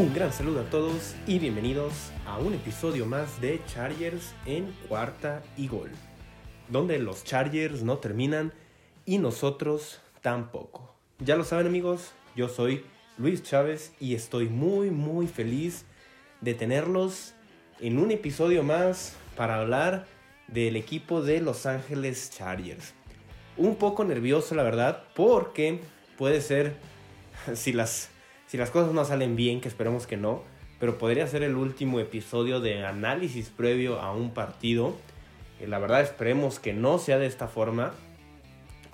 Un gran saludo a todos y bienvenidos a un episodio más de Chargers en cuarta y gol, donde los Chargers no terminan y nosotros tampoco. Ya lo saben amigos, yo soy Luis Chávez y estoy muy muy feliz de tenerlos en un episodio más para hablar del equipo de Los Ángeles Chargers. Un poco nervioso la verdad porque puede ser si las si las cosas no salen bien, que esperemos que no, pero podría ser el último episodio de análisis previo a un partido. Eh, la verdad esperemos que no sea de esta forma.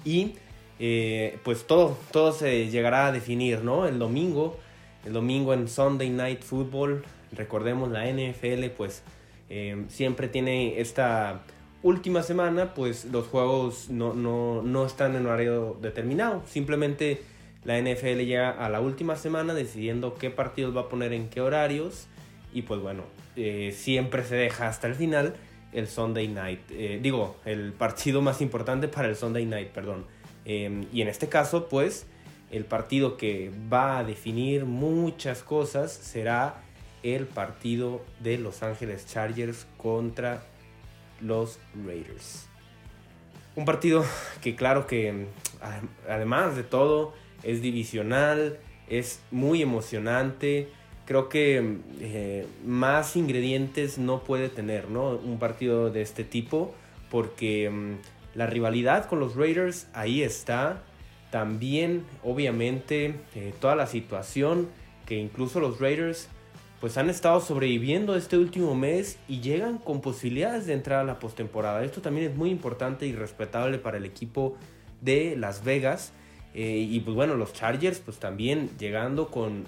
Y eh, pues todo, todo se llegará a definir, ¿no? El domingo, el domingo en Sunday Night Football, recordemos la NFL, pues eh, siempre tiene esta última semana, pues los juegos no, no, no están en horario determinado. Simplemente la NFL llega a la última semana decidiendo qué partidos va a poner en qué horarios. Y pues bueno, eh, siempre se deja hasta el final el Sunday Night. Eh, digo, el partido más importante para el Sunday Night, perdón. Em, y en este caso, pues, el partido que va a definir muchas cosas será el partido de Los Ángeles Chargers contra los Raiders. Un partido que claro que además de todo es divisional, es muy emocionante. Creo que eh, más ingredientes no puede tener ¿no? un partido de este tipo porque mm, la rivalidad con los Raiders ahí está. También obviamente eh, toda la situación que incluso los Raiders pues han estado sobreviviendo este último mes y llegan con posibilidades de entrar a la postemporada. Esto también es muy importante y respetable para el equipo de Las Vegas eh, y pues bueno, los Chargers pues también llegando con,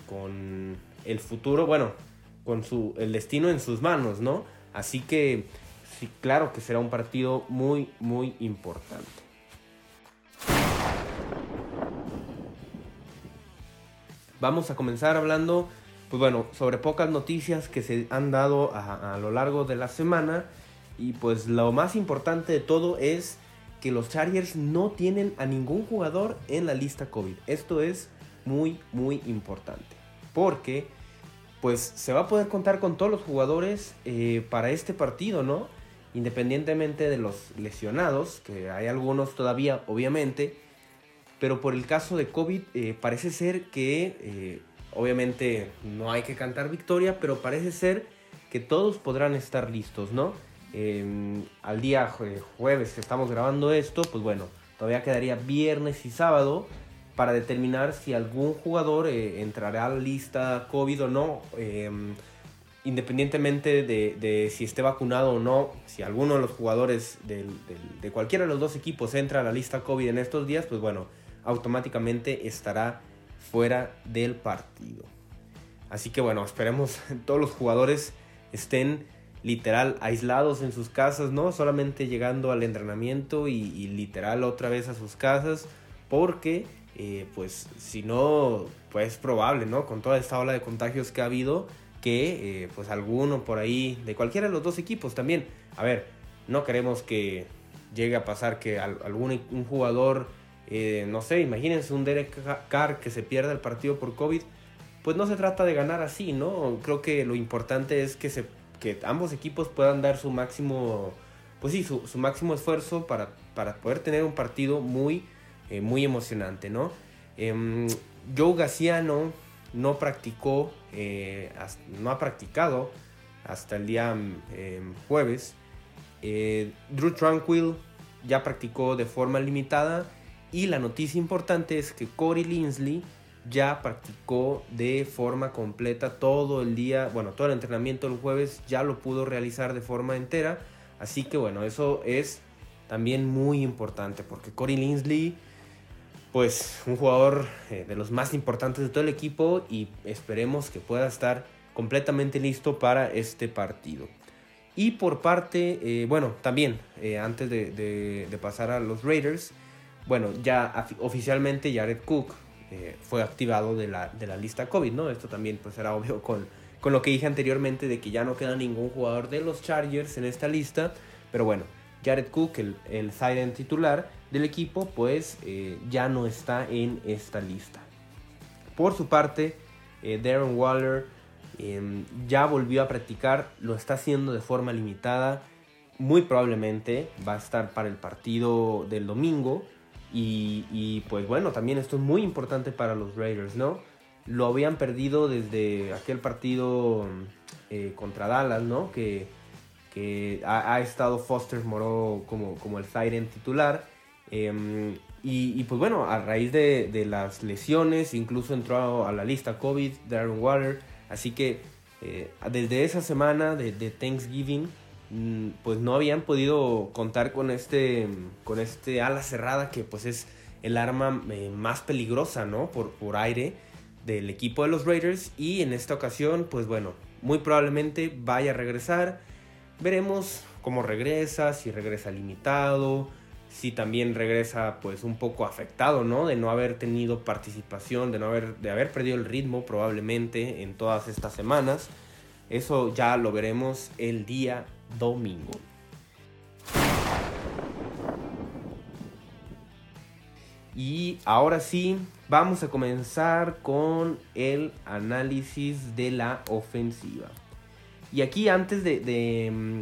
el futuro, bueno, con su, el destino en sus manos, ¿no? Así que sí, claro que será un partido muy, muy importante. Vamos a comenzar hablando, pues bueno, sobre pocas noticias que se han dado a lo largo de la semana. Y pues lo más importante de todo es que los Chargers no tienen a ningún jugador en la lista COVID. Esto es muy, muy importante. Porque, pues, se va a poder contar con todos los jugadores eh, para este partido, ¿no? Independientemente de los lesionados, que hay algunos todavía, obviamente. Pero por el caso de COVID, eh, parece ser que, eh, obviamente, no hay que cantar victoria, pero parece ser que todos podrán estar listos, ¿no? Em, al día jueves que estamos grabando esto, pues bueno, todavía quedaría viernes y sábado para determinar si algún jugador eh, entrará a la lista COVID o no. Em, independientemente de, si esté vacunado o no, si alguno de los jugadores de cualquiera de los dos equipos entra a la lista COVID en estos días, pues bueno, automáticamente estará fuera del partido. Así que bueno, esperemos todos los jugadores estén literal aislados en sus casas, ¿no? Solamente llegando al entrenamiento y, literal otra vez a sus casas, porque eh, pues si no, pues es probable, ¿no? Con toda esta ola de contagios que ha habido, que eh, pues alguno por ahí, de cualquiera de los dos equipos también, a ver, no queremos que llegue a pasar que algún un jugador, eh, no sé, imagínense un Derek Carr que se pierda el partido por COVID, pues no se trata de ganar así, ¿no? Creo que lo importante es que se que ambos equipos puedan dar su máximo, pues sí, su, máximo esfuerzo para, para, poder tener un partido muy, eh, muy emocionante, ¿no? Eh, Joe Gaciano no practicó, eh, no ha practicado hasta el día em, jueves. Eh, Drew Tranquil ya practicó de forma limitada y la noticia importante es que Corey Linsley ya practicó de forma completa todo el día, bueno, todo el entrenamiento el jueves ya lo pudo realizar de forma entera. Así que bueno, eso es también muy importante porque Corey Linsley, pues un jugador eh, de los más importantes de todo el equipo y esperemos que pueda estar completamente listo para este partido. Y por parte, eh, bueno, también eh, antes de, de pasar a los Raiders, bueno, ya oficialmente Jared Cook eh, fue activado de la, de la, lista COVID, ¿no? Esto también pues era obvio con, con lo que dije anteriormente de que ya no queda ningún jugador de los Chargers en esta lista, pero bueno, Jared Cook, el, el end titular del equipo, pues eh, ya no está en esta lista. Por su parte, eh, Darren Waller Em, ya volvió a practicar, lo está haciendo de forma limitada. Muy probablemente va a estar para el partido del domingo. Y, pues bueno, también esto es muy importante para los Raiders, ¿no? Lo habían perdido desde aquel partido eh, contra Dallas, ¿no? Que, ha, estado Foster Moreau como, como el Siren titular. Em, y, pues bueno, a raíz de, las lesiones, incluso entró a la lista COVID, Darren Waller. Así que eh, desde esa semana de, Thanksgiving, pues no habían podido contar con este, con este ala cerrada que pues es el arma eh, más peligrosa, ¿no? Por, por aire del equipo de los Raiders. Y en esta ocasión, pues bueno, muy probablemente vaya a regresar. Veremos cómo regresa, si regresa limitado, si también regresa pues un poco afectado, ¿no? De no haber tenido participación, de no haber, de haber perdido el ritmo probablemente en todas estas semanas. Eso ya lo veremos el día domingo. Y ahora sí, vamos a comenzar con el análisis de la ofensiva. Y aquí antes de, mm,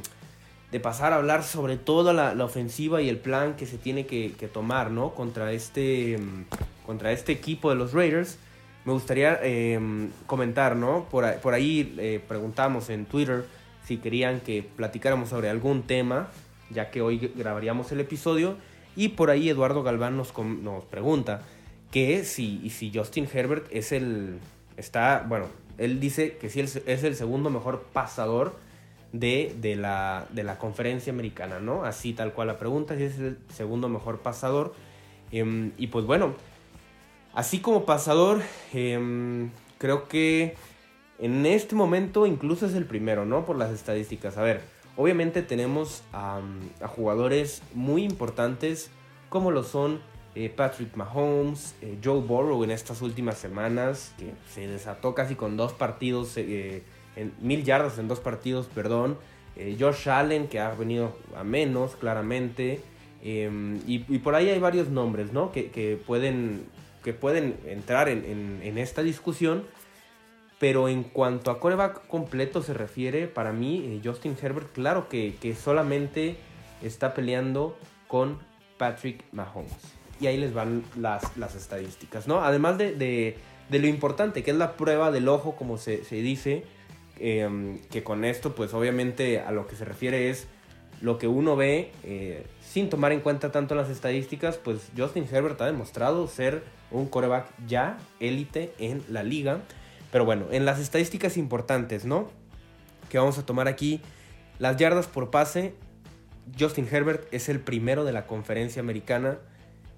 de pasar a hablar sobre toda la, ofensiva y el plan que se tiene que, tomar, ¿no? Contra este, mm, contra este equipo de los Raiders. Me gustaría em, comentar, ¿no? Por, ahí eh, preguntamos en Twitter si querían que platicáramos sobre algún tema, ya que hoy grabaríamos el episodio. Y por ahí Eduardo Galván nos, nos pregunta que si, si Justin Herbert es el... Está, bueno, él dice que sí es el segundo mejor pasador de, la, de la conferencia americana, ¿no? Así tal cual la pregunta, si es el segundo mejor pasador. Em, y pues bueno, así como pasador, em, creo que en este momento incluso es el primero, ¿no? Por las estadísticas. A ver, obviamente tenemos a, jugadores muy importantes como lo son eh, Patrick Mahomes, eh, Joe Burrow en estas últimas semanas, que se desató casi con dos partidos eh, mil yardas en dos partidos, perdón. Josh Allen, que ha venido a menos, claramente. Em, y, por ahí hay varios nombres, ¿no? Que, pueden, que pueden entrar en, esta discusión. Pero en cuanto a coreback completo se refiere, para mí, eh, Justin Herbert, claro que, solamente está peleando con Patrick Mahomes. Y ahí les van las, las estadísticas, ¿no? Además de, lo importante, que es la prueba del ojo, como se, se dice Em, que con esto pues obviamente a lo que se refiere es lo que uno ve eh, sin tomar en cuenta tanto las estadísticas, pues Justin Herbert ha demostrado ser un coreback ya élite en la liga. Pero bueno, en las estadísticas importantes, ¿no? Que vamos a tomar aquí, las yardas por pase, Justin Herbert es el primero de la conferencia americana.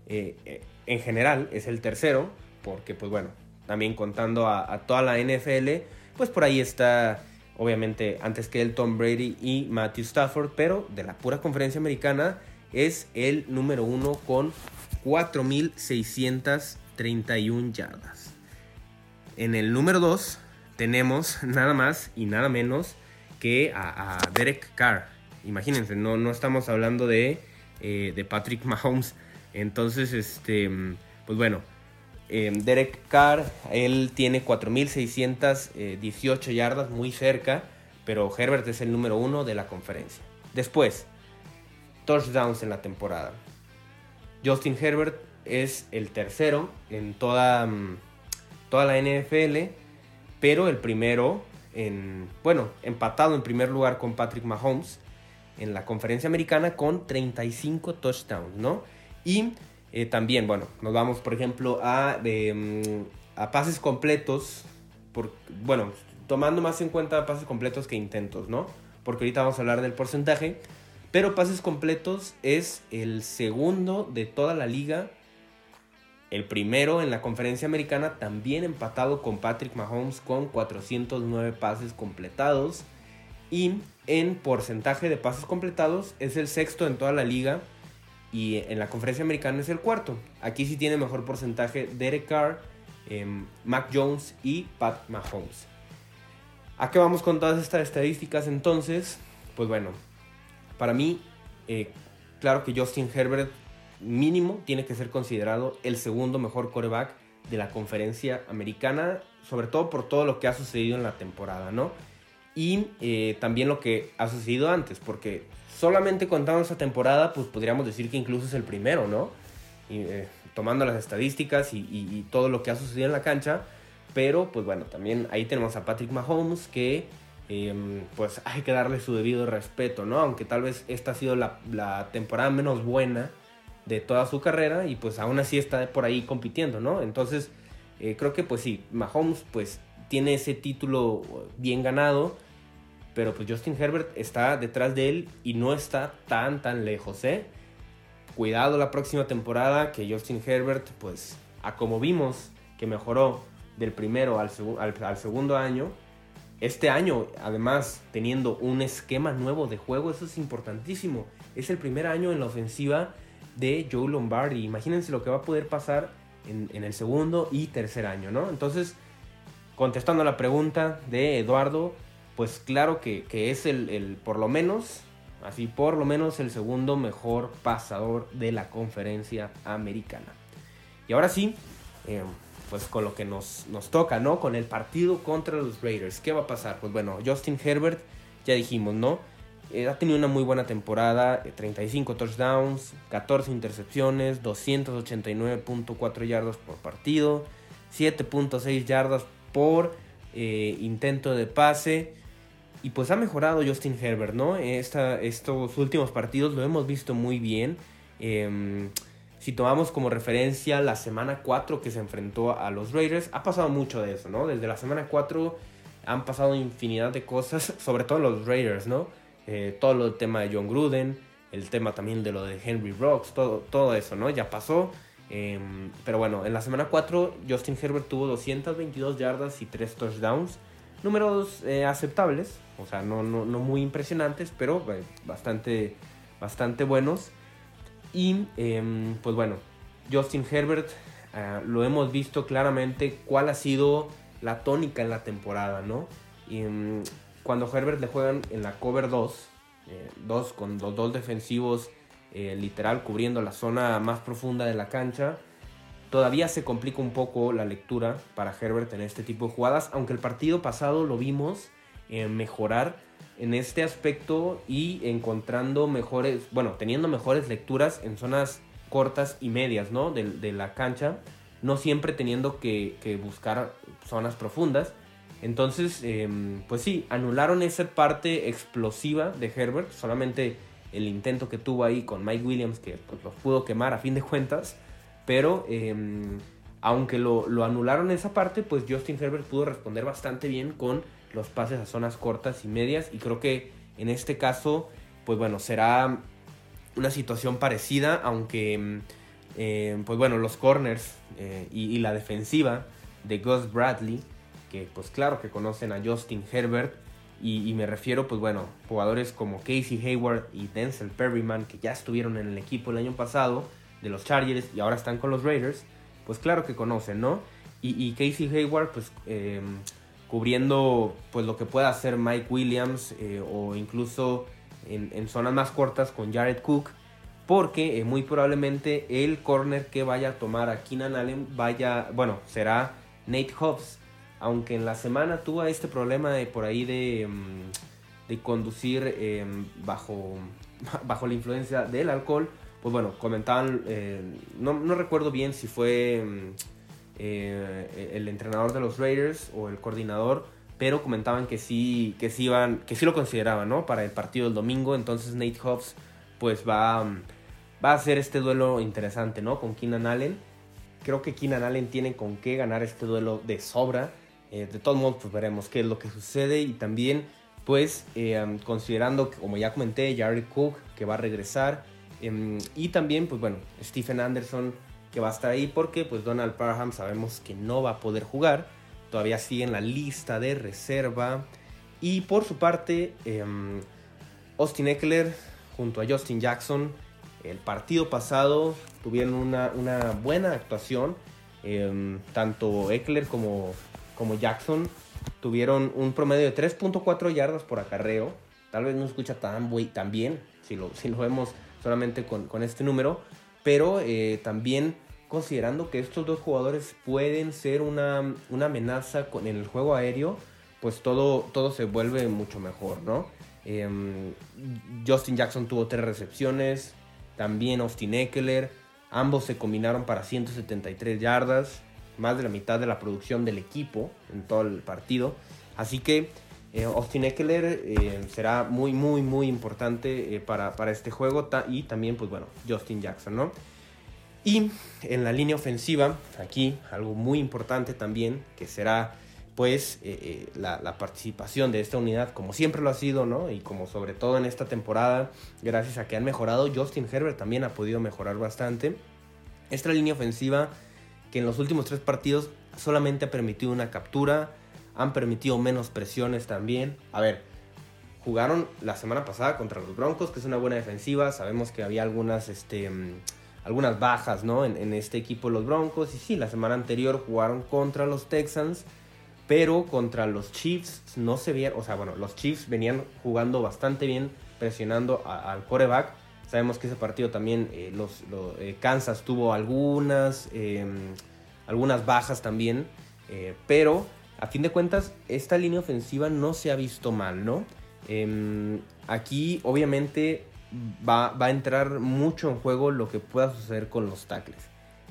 Eh, eh, en general es el tercero, porque pues bueno, también contando a, a toda la NFL, pues por ahí está, obviamente, antes que el Tom Brady y Matthew Stafford, pero de la pura conferencia americana es el número uno con 4.631 yardas. En el número 2 tenemos nada más y nada menos que a, Derek Carr. Imagínense, no, no estamos hablando de, eh, de Patrick Mahomes. Entonces, este, pues bueno, Em, Derek Carr, él tiene 4.618 yardas, muy cerca, pero Herbert es el número uno de la conferencia. Después, touchdowns en la temporada. Justin Herbert es el tercero en toda, mm, toda la NFL, pero el primero en, bueno, empatado en primer lugar con Patrick Mahomes en la conferencia americana con 35 touchdowns, ¿no? Y eh, también, bueno, nos vamos, por ejemplo, a, mm, a pases completos. Por, bueno, tomando más en cuenta pases completos que intentos, ¿no? Porque ahorita vamos a hablar del porcentaje. Pero pases completos es el segundo de toda la liga. El primero en la conferencia americana, también empatado con Patrick Mahomes con 409 pases completados. Y en porcentaje de pases completados es el sexto en toda la liga y en la conferencia americana es el cuarto. Aquí sí tiene mejor porcentaje Derek Carr, em, Mac Jones y Pat Mahomes. ¿A qué vamos con todas estas estadísticas entonces? Pues bueno, para mí, eh, claro que Justin Herbert mínimo tiene que ser considerado el segundo mejor coreback de la conferencia americana, sobre todo por todo lo que ha sucedido en la temporada, ¿no? Y eh, también lo que ha sucedido antes, porque solamente contando esa temporada, pues podríamos decir que incluso es el primero, ¿no? Y, eh, tomando las estadísticas y, todo lo que ha sucedido en la cancha, pero pues bueno, también ahí tenemos a Patrick Mahomes que em, pues hay que darle su debido respeto, ¿no? Aunque tal vez esta ha sido la temporada menos buena de toda su carrera y pues aún así está por ahí compitiendo, ¿no? Entonces eh, creo que pues sí, Mahomes pues tiene ese título bien ganado, pero pues Justin Herbert está detrás de él y no está tan tan lejos, ¿eh? Cuidado la próxima temporada que Justin Herbert pues a como vimos que mejoró del primero al, al segundo año, este año, además, teniendo un esquema nuevo de juego, eso es importantísimo. Es el primer año en la ofensiva de Joe Lombardi. Imagínense lo que va a poder pasar en, el segundo y tercer año, ¿no? Entonces, contestando la pregunta de Eduardo, pues claro que, es el, por lo menos, así por lo menos el segundo mejor pasador de la conferencia americana. Y ahora sí, eh, pues con lo que nos, nos toca, ¿no? Con el partido contra los Raiders. ¿Qué va a pasar? Pues bueno, Justin Herbert, ya dijimos, ¿no? Eh, ha tenido una muy buena temporada, 35 eh, touchdowns, 14 intercepciones, 289.4 yardas por partido, 7.6 yardas por eh, intento de pase. Y pues ha mejorado Justin Herbert, ¿no? Esta, estos últimos partidos lo hemos visto muy bien. Em, si tomamos como referencia la semana 4 que se enfrentó a los Raiders, ha pasado mucho de eso, ¿no? Desde la semana 4 han pasado infinidad de cosas, sobre todo los Raiders, ¿no? Eh, todo el tema de John Gruden, el tema también de lo de Henry Rocks, todo, todo eso, ¿no? Ya pasó. Em, pero bueno, en la semana 4 Justin Herbert tuvo 222 yardas y 3 touchdowns. Números eh, aceptables, o sea, no, no, no, muy impresionantes, pero eh, bastante, bastante buenos. Y em, pues bueno, Justin Herbert lo hemos visto claramente cuál ha sido la tónica en la temporada, ¿no? Y, em, cuando Herbert le juegan en la cover 2, eh, dos con los dos defensivos eh, literal cubriendo la zona más profunda de la cancha, todavía se complica un poco la lectura para Herbert en este tipo de jugadas, aunque el partido pasado lo vimos eh, mejorar en este aspecto y encontrando mejores, bueno, teniendo mejores lecturas en zonas cortas y medias, ¿no? De, la cancha, no siempre teniendo que, que buscar zonas profundas. Entonces, em, pues sí, anularon esa parte explosiva de Herbert, solamente el intento que tuvo ahí con Mike Williams, que pues, los pudo quemar a fin de cuentas, pero em, aunque lo, anularon esa parte, pues Justin Herbert pudo responder bastante bien con los pases a zonas cortas y medias, y creo que en este caso, pues bueno, será una situación parecida, aunque, em, pues bueno, los corners eh, y la defensiva de Gus Bradley, que pues claro que conocen a Justin Herbert y, me refiero pues bueno, jugadores como Casey Hayward y Denzel Perryman que ya estuvieron en el equipo el año pasado de los Chargers y ahora están con los Raiders, pues claro que conocen, ¿no? Y, Casey Hayward pues em, cubriendo pues lo que pueda hacer Mike Williams eh, o incluso en, zonas más cortas con Jared Cook porque eh, muy probablemente el corner que vaya a tomar a Keenan Allen vaya, bueno, será Nate Hobbs aunque en la semana tuvo este problema de por ahí de, mm, conducir em, bajo, bajo la influencia del alcohol, pues bueno, comentaban, eh, no, recuerdo bien si fue mm, eh, el entrenador de los Raiders o el coordinador, pero comentaban que sí, que sí iban, que sí lo consideraban, ¿no? Para el partido del domingo, entonces Nate Hobbs pues va, mm, va a hacer este duelo interesante, ¿no? Con Keenan Allen. Creo que Keenan Allen tiene con qué ganar este duelo de sobra. Eh, de todos modos, pues veremos qué es lo que sucede. Y también, pues, eh, considerando, como ya comenté, Jared Cook, que va a regresar, em, y también, pues bueno, Stephen Anderson, que va a estar ahí porque, pues, Donald Parham sabemos que no va a poder jugar, todavía sigue en la lista de reserva, y por su parte, em, Austin Eckler, junto a Justin Jackson, el partido pasado tuvieron una, una buena actuación, em, tanto Eckler como como Jackson tuvieron un promedio de 3.4 yardas por acarreo. Tal vez no escucha tan, bien si lo, si lo vemos solamente con, este número, pero eh, también considerando que estos dos jugadores pueden ser una, amenaza con, en el juego aéreo, pues todo, todo se vuelve mucho mejor, ¿no? Em, Justin Jackson tuvo tres recepciones, también Austin Eckler, ambos se combinaron para 173 yardas, más de la mitad de la producción del equipo en todo el partido. Así que eh, Austin Eckler eh, será muy, muy, muy importante eh, para, para, este juego y también, pues bueno, Justin Jackson, ¿no? Y en la línea ofensiva, aquí algo muy importante también, que será pues la, la, participación de esta unidad, como siempre lo ha sido, ¿no? Y como sobre todo en esta temporada, gracias a que han mejorado, Justin Herbert también ha podido mejorar bastante. Esta línea ofensiva que en los últimos tres partidos solamente ha permitido una captura, han permitido menos presiones también. A ver, jugaron la semana pasada contra los Broncos, que es una buena defensiva. Sabemos que había algunas, este, mm, algunas bajas ¿no? en, este equipo de los Broncos. Y sí, la semana anterior jugaron contra los Texans, pero contra los Chiefs no se vieron. O sea, bueno, los Chiefs venían jugando bastante bien, presionando al coreback. Sabemos que ese partido también eh, los, eh, Kansas tuvo algunas, em, algunas bajas también, eh, pero a fin de cuentas esta línea ofensiva no se ha visto mal, ¿no? Em, aquí obviamente va, a entrar mucho en juego lo que pueda suceder con los tackles.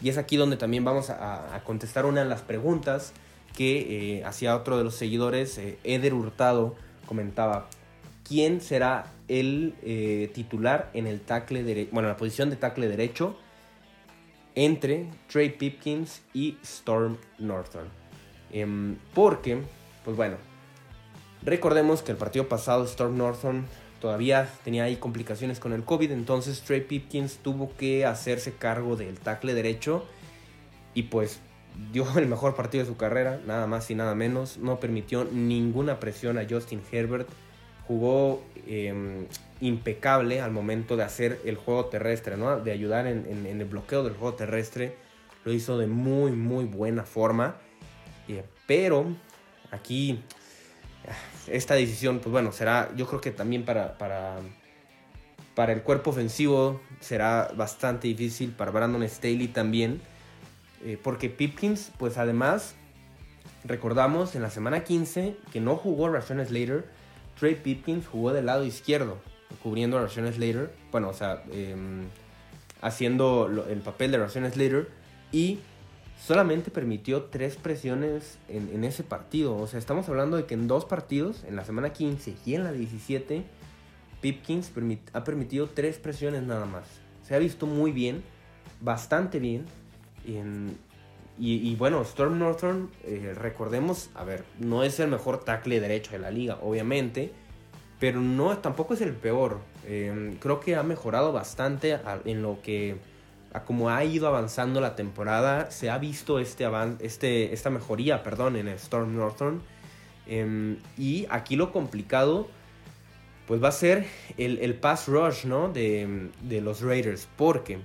Y es aquí donde también vamos a, contestar una de las preguntas que hacía otro de los seguidores, Eder Hurtado, comentaba, ¿quién será el eh, titular en el tackle derecho, bueno, la posición de tackle derecho entre Trey Pipkins y Storm Northern. Em, porque, pues bueno, recordemos que el partido pasado Storm Northern todavía tenía ahí complicaciones con el COVID, entonces Trey Pipkins tuvo que hacerse cargo del tackle derecho y pues dio el mejor partido de su carrera, nada más y nada menos, no permitió ninguna presión a Justin Herbert jugó em, impecable al momento de hacer el juego terrestre, ¿no? De ayudar en, el bloqueo del juego terrestre. Lo hizo de muy, muy buena forma. pero aquí, esta decisión, pues bueno, será, yo creo que también para, para, para el cuerpo ofensivo será bastante difícil, para Brandon Staley también. Eh, porque Pipkins, pues además, recordamos en la semana 15 que no jugó Rashawn Slater Trey Pipkins jugó del lado izquierdo, cubriendo a Rashawn Slater. Bueno, o sea, em, haciendo el papel de Rashawn Slater. Y solamente permitió tres presiones en, ese partido. O sea, estamos hablando de que en dos partidos, en la semana 15 y en la 17, Pipkins ha permitido tres presiones nada más. Se ha visto muy bien, bastante bien. En, y, bueno, Storm Northern, eh, recordemos, a ver, no es el mejor tackle derecho de la liga, obviamente, pero no, tampoco es el peor. Em, creo que ha mejorado bastante en lo que, a como ha ido avanzando la temporada, se ha visto este este, esta mejoría, perdón, en Storm Northern. Em, y aquí lo complicado, pues va a ser el, el pass rush, ¿no? De, de los Raiders, porque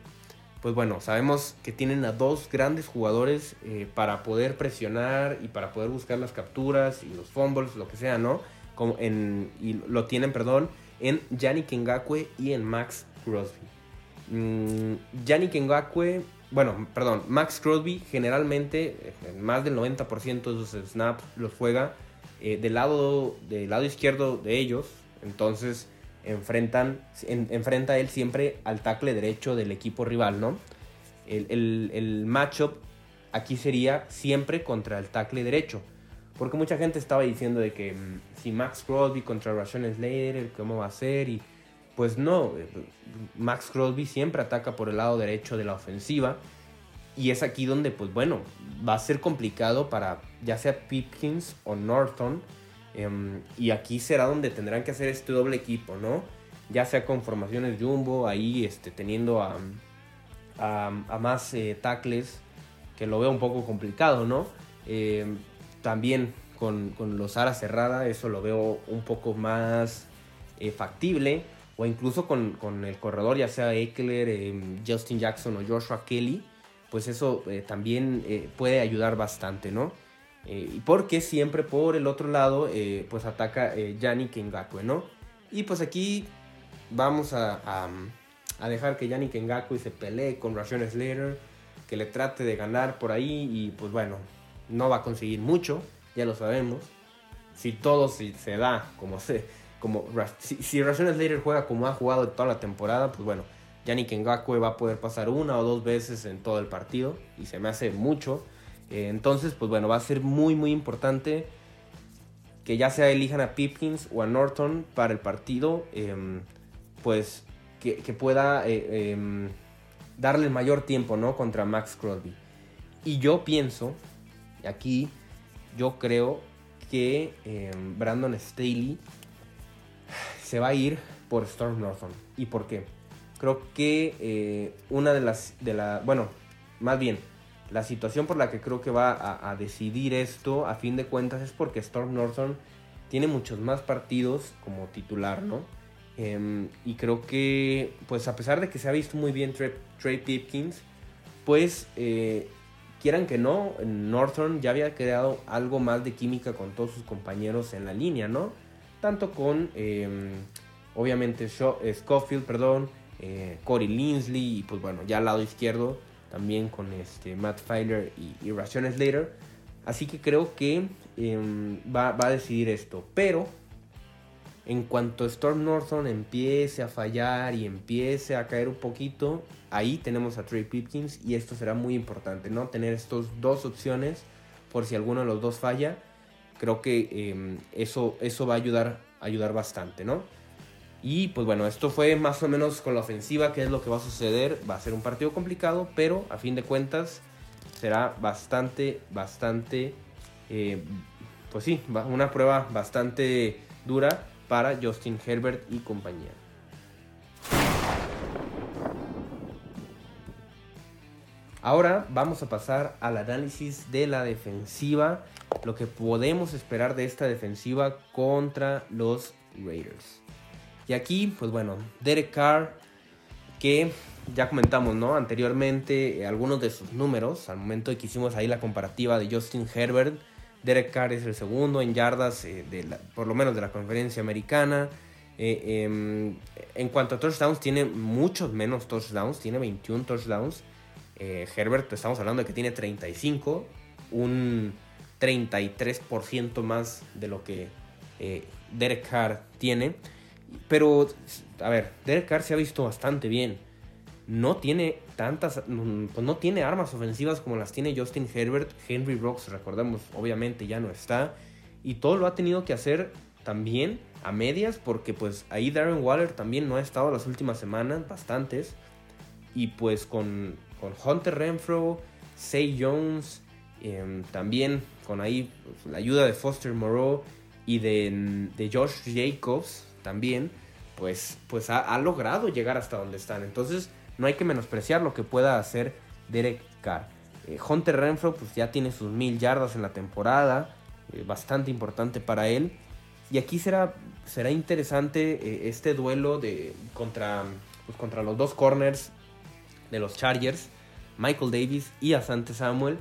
pues bueno, sabemos que tienen a dos grandes jugadores eh, para poder presionar y para poder buscar las capturas y los fumbles, lo que sea, ¿no? Como en, y lo tienen, perdón, en Yannick Ngakwe y en Max Crosby. Mm, Yannick Ngakwe, bueno, perdón, Max Crosby generalmente, más del 90% de sus snaps los juega eh, del, lado, del lado izquierdo de ellos. Entonces, enfrentan, enfrenta él siempre al tackle derecho del equipo rival, ¿no? El, el, el matchup aquí sería siempre contra el tackle derecho. Porque mucha gente estaba diciendo de que mm, si Max Crosby contra Rashawn Slater, ¿cómo va a ser? Y pues no, eh, Max Crosby siempre ataca por el lado derecho de la ofensiva. Y es aquí donde, pues bueno, va a ser complicado para ya sea Pipkins o Norton Em, y aquí será donde tendrán que hacer este doble equipo, ¿no? Ya sea con formaciones jumbo, ahí este, teniendo a, más eh, tackles, que lo veo un poco complicado, ¿no? Em, también con, los aras cerrada, eso lo veo un poco más eh, factible. O incluso con, con, el corredor, ya sea Eckler, em, Justin Jackson o Joshua Kelly, pues eso eh, también puede ayudar bastante, ¿no? Eh, porque siempre por el otro lado, eh, pues ataca eh, Yannick Ngakwe, ¿no? Y pues aquí vamos a, dejar que Yannick Ngakwe se pelee con Rashawn Slater, que le trate de ganar por ahí y pues bueno, no va a conseguir mucho, ya lo sabemos. Si todo se, se da como se... Como, si, si Rashawn Slater juega como ha jugado toda la temporada, pues bueno, Yannick Ngakwe va a poder pasar una o dos veces en todo el partido y se me hace mucho. Eh, entonces, pues bueno, va a ser muy, muy importante que ya sea elijan a Pipkins o a Norton para el partido, em, pues que, pueda eh, em, darle mayor tiempo, ¿no? Contra Max Crosby. Y yo pienso, aquí, yo creo que em, Brandon Staley se va a ir por Storm Norton. ¿Y por qué? Creo que eh, una de las, de la, bueno, más bien, la situación por la que creo que va a, decidir esto, a fin de cuentas, es porque Storm Norton tiene muchos más partidos como titular, ¿no? Em, y creo que, pues a pesar de que se ha visto muy bien Trey, Pipkins, pues eh, quieran que no, Norton ya había creado algo más de química con todos sus compañeros en la línea, ¿no? Tanto con, em, obviamente, Schofield, perdón, eh, Corey Linsley y pues bueno, ya al lado izquierdo también con este Matt Filer y, y Slater. Así que creo que em, va, a decidir esto. Pero en cuanto Storm Norton empiece a fallar y empiece a caer un poquito, ahí tenemos a Trey Pipkins y esto será muy importante, ¿no? Tener estas dos opciones por si alguno de los dos falla. Creo que em, eso, eso va a ayudar, ayudar bastante, ¿no? Y pues bueno, esto fue más o menos con la ofensiva, qué es lo que va a suceder. Va a ser un partido complicado, pero a fin de cuentas será bastante, bastante, eh, pues sí, una prueba bastante dura para Justin Herbert y compañía. Ahora vamos a pasar al análisis de la defensiva, lo que podemos esperar de esta defensiva contra los Raiders. Y aquí, pues bueno, Derek Carr, que ya comentamos, ¿no? Anteriormente, eh, algunos de sus números, al momento de que hicimos ahí la comparativa de Justin Herbert, Derek Carr es el segundo en yardas, eh, de por lo menos de la conferencia americana. Eh, em, en cuanto a touchdowns, tiene muchos menos touchdowns, tiene 21 touchdowns. Herbert, estamos hablando de que tiene 35, un 33% más de lo que Derek Carr tiene. Pero, a ver, Derek Carr se ha visto bastante bien. No tiene tantas, pues no tiene armas ofensivas como las tiene Justin Herbert. Henry Rocks, recordemos, obviamente ya no está. Y todo lo ha tenido que hacer también a medias porque pues ahí Darren Waller también no ha estado las últimas semanas, bastantes. Y pues con, con Hunter Renfro, Say Jones, em, también con ahí pues, la ayuda de Foster Moreau y de, de Josh Jacobs, también, pues, pues ha, logrado llegar hasta donde están. Entonces, no hay que menospreciar lo que pueda hacer Derek Carr. Eh, Hunter Renfro, pues ya tiene sus mil yardas en la temporada, eh, bastante importante para él. Y aquí será, será interesante eh, este duelo de, contra, pues, contra los dos corners de los Chargers, Michael Davis y Asante Samuel.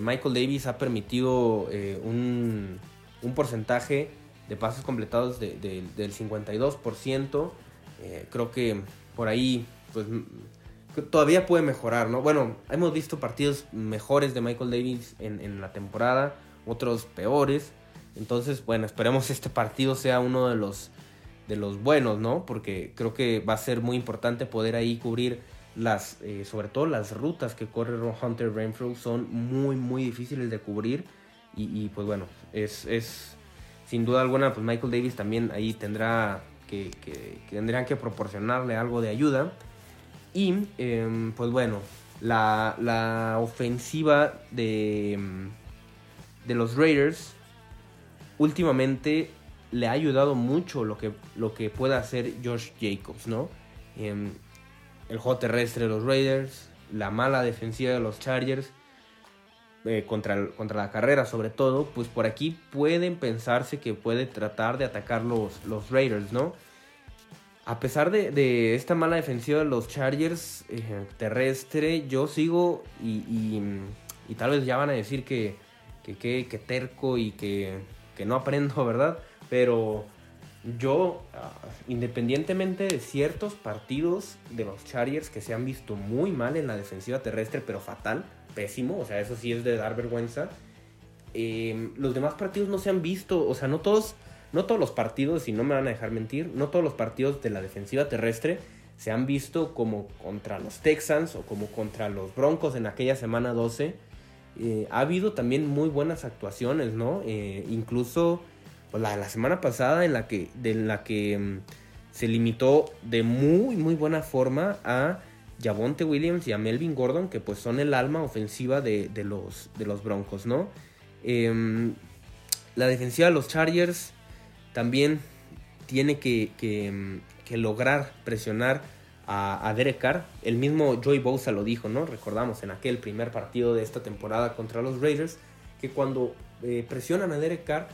Michael Davis ha permitido un, un porcentaje de pasos completados del 52%. Eh, creo que por ahí pues todavía puede mejorar, ¿no? Bueno, hemos visto partidos mejores de Michael Davis en, la temporada, otros peores. Entonces, bueno, esperemos este partido sea uno de los, de los buenos, ¿no? Porque creo que va a ser muy importante poder ahí cubrir las, eh, sobre todo las rutas que corre Hunter Renfrew son muy, muy difíciles de cubrir. Y, pues bueno, es sin duda alguna, pues Michael Davis también ahí tendrá que, tendrían que proporcionarle algo de ayuda. Y em, pues bueno, la, ofensiva de, de los Raiders últimamente le ha ayudado mucho lo que, lo que pueda hacer Josh Jacobs, ¿no? Em, el juego terrestre de los Raiders, la mala defensiva de los Chargers eh, contra, contra la carrera sobre todo, pues por aquí pueden pensarse que puede tratar de atacar los, los Raiders, ¿no? A pesar de, esta mala defensiva de los Chargers eh, terrestre, yo sigo y, y, tal vez ya van a decir que, que, que, terco y que, que no aprendo, ¿verdad? Pero yo, ah, independientemente de ciertos partidos de los Chargers que se han visto muy mal en la defensiva terrestre, pero fatal, pésimo, o sea, eso sí es de dar vergüenza, em, los demás partidos no se han visto, o sea, no todos, no todos los partidos, y no me van a dejar mentir, no todos los partidos de la defensiva terrestre se han visto como contra los Texans o como contra los Broncos en aquella semana 12. Eh, ha habido también muy buenas actuaciones, ¿no? Eh, incluso pues, la la semana pasada en la que, de la que mm, se limitó de muy, muy buena forma a Javonte Williams y a Melvin Gordon, que pues son el alma ofensiva de, los, de los Broncos, ¿no? Em, la defensiva de los Chargers también tiene que, que, que lograr presionar a, Derek Carr. El mismo Joey Bosa lo dijo, ¿no? Recordamos en aquel primer partido de esta temporada contra los Raiders, que cuando eh, presionan a Derek Carr,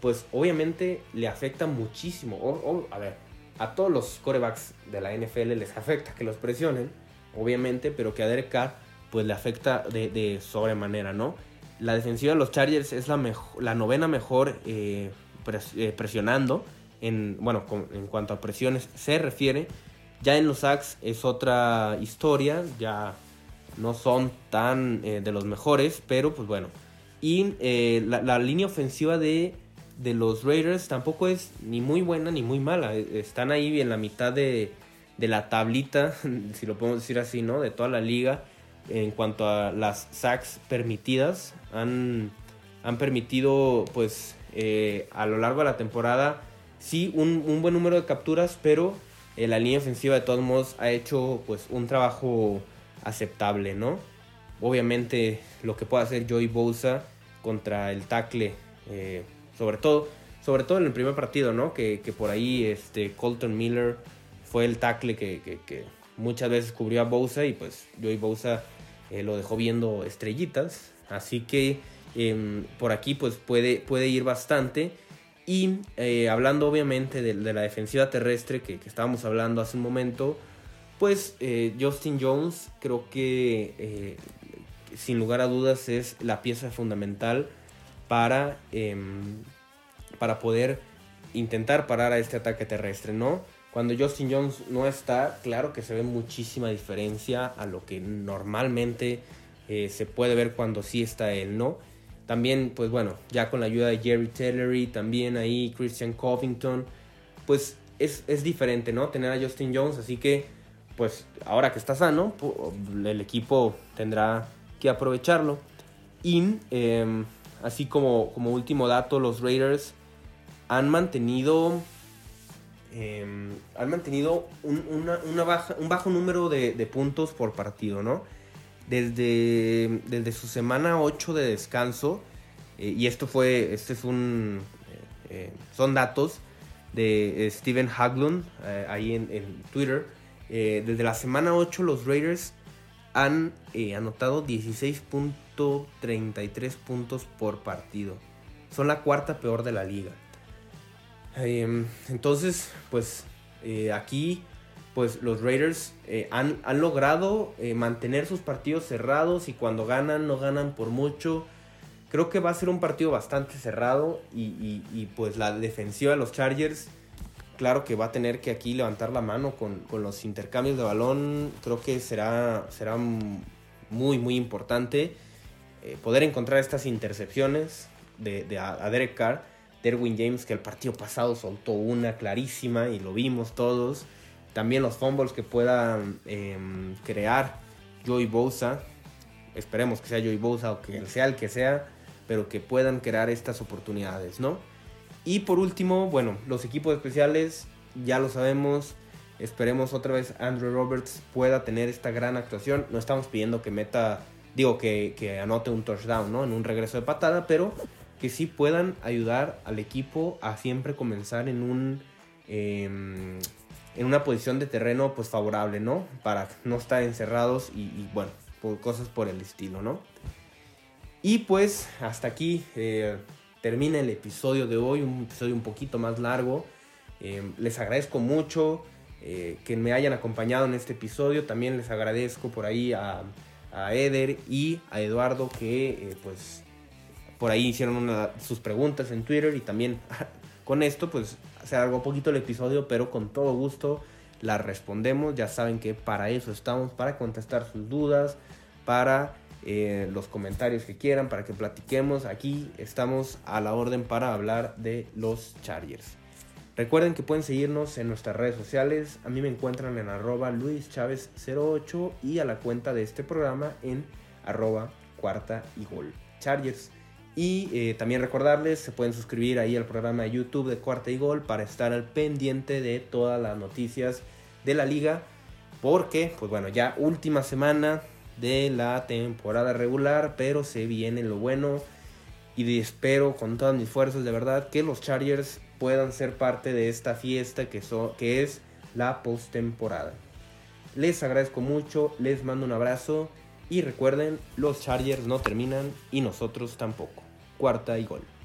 pues obviamente le afecta muchísimo. O, a ver, a todos los corebacks de la NFL les afecta que los presionen, obviamente, pero que a Derek Carr pues le afecta de, sobremanera, ¿no? La defensiva de los Chargers es la, la novena mejor eh, eh, presionando, en, bueno, en cuanto a presiones se refiere, ya en los sacks es otra historia, ya no son tan eh, de los mejores, pero pues bueno. Y eh, la, línea ofensiva de, de, los Raiders tampoco es ni muy buena ni muy mala. Están ahí en la mitad de, de la tablita, si lo podemos decir así, ¿no? De toda la liga en cuanto a las sacks permitidas. Han, han permitido, pues, eh, a lo largo de la temporada, sí, un, un buen número de capturas, pero eh, la línea ofensiva de todos modos ha hecho pues un trabajo aceptable, ¿no? Obviamente lo que puede hacer Joey Bosa contra el tackle, eh, sobre todo, sobre todo en el primer partido, ¿no? Que, por ahí este Colton Miller fue el tackle que, muchas veces cubrió a Bosa y pues Joey Bosa eh, lo dejó viendo estrellitas, así que em, por aquí pues puede, puede ir bastante. Y eh, hablando obviamente de, la defensiva terrestre que, estábamos hablando hace un momento, pues eh, Justin Jones creo que sin lugar a dudas es la pieza fundamental para, em, para poder intentar parar a este ataque terrestre, ¿no? Cuando Justin Jones no está, claro que se ve muchísima diferencia a lo que normalmente se puede ver cuando sí está él, ¿no? También, pues bueno, ya con la ayuda de Jerry Tellery, también ahí Christian Covington, pues es, diferente, ¿no? Tener a Justin Jones, así que, pues ahora que está sano, el equipo tendrá que aprovecharlo. Y em, así como, como último dato, los Raiders han mantenido em, han mantenido un, una, baja, un bajo número de, de, puntos por partido, ¿no? desde, su semana 8 de descanso, eh, y esto fue, este es un, eh, eh, son datos de Steven Haglund ahí en, Twitter, desde la semana 8 los Raiders han anotado 16.33 puntos por partido. Son la cuarta peor de la liga. Entonces, pues aquí pues los Raiders eh, han, logrado eh, mantener sus partidos cerrados y cuando ganan no ganan por mucho. Creo que va a ser un partido bastante cerrado y, pues la defensiva de los Chargers, claro que va a tener que aquí levantar la mano con, los intercambios de balón. Creo que será, será muy, muy importante eh, poder encontrar estas intercepciones de, Derek Carr. Derwin James que el partido pasado soltó una clarísima y lo vimos todos. También los fumbles que puedan em, crear Joey Bosa. Esperemos que sea Joey Bosa o que sea el que sea, pero que puedan crear estas oportunidades, ¿no? Y por último, bueno, los equipos especiales, ya lo sabemos. Esperemos otra vez Andrew Roberts pueda tener esta gran actuación. No estamos pidiendo que meta, digo, que, anote un touchdown, ¿no? En un regreso de patada, pero que sí puedan ayudar al equipo a siempre comenzar en un em, en una posición de terreno pues favorable, ¿no? Para no estar encerrados y, bueno, por cosas por el estilo, ¿no? Y pues hasta aquí eh, termina el episodio de hoy, un episodio un poquito más largo. Eh, les agradezco mucho eh, que me hayan acompañado en este episodio. También les agradezco por ahí a, a Eder y a Eduardo que pues por ahí hicieron sus preguntas en Twitter y también con esto pues se alargó poquito el episodio, pero con todo gusto las respondemos. Ya saben que para eso estamos, para contestar sus dudas, para eh, los comentarios que quieran, para que platiquemos. Aquí estamos a la orden para hablar de los Chargers. Recuerden que pueden seguirnos en nuestras redes sociales. A mí me encuentran en arroba luischavez08 y a la cuenta de este programa en arroba cuarta y gol Chargers. Y eh, también recordarles, se pueden suscribir ahí al programa de YouTube de Cuarta y Gol para estar al pendiente de todas las noticias de la liga. Porque, pues bueno, ya última semana de la temporada regular, pero se viene lo bueno. Y espero con todas mis fuerzas de verdad que los Chargers puedan ser parte de esta fiesta que, que es la postemporada. Les agradezco mucho, les mando un abrazo y recuerden, los Chargers no terminan y nosotros tampoco cuarta y gol.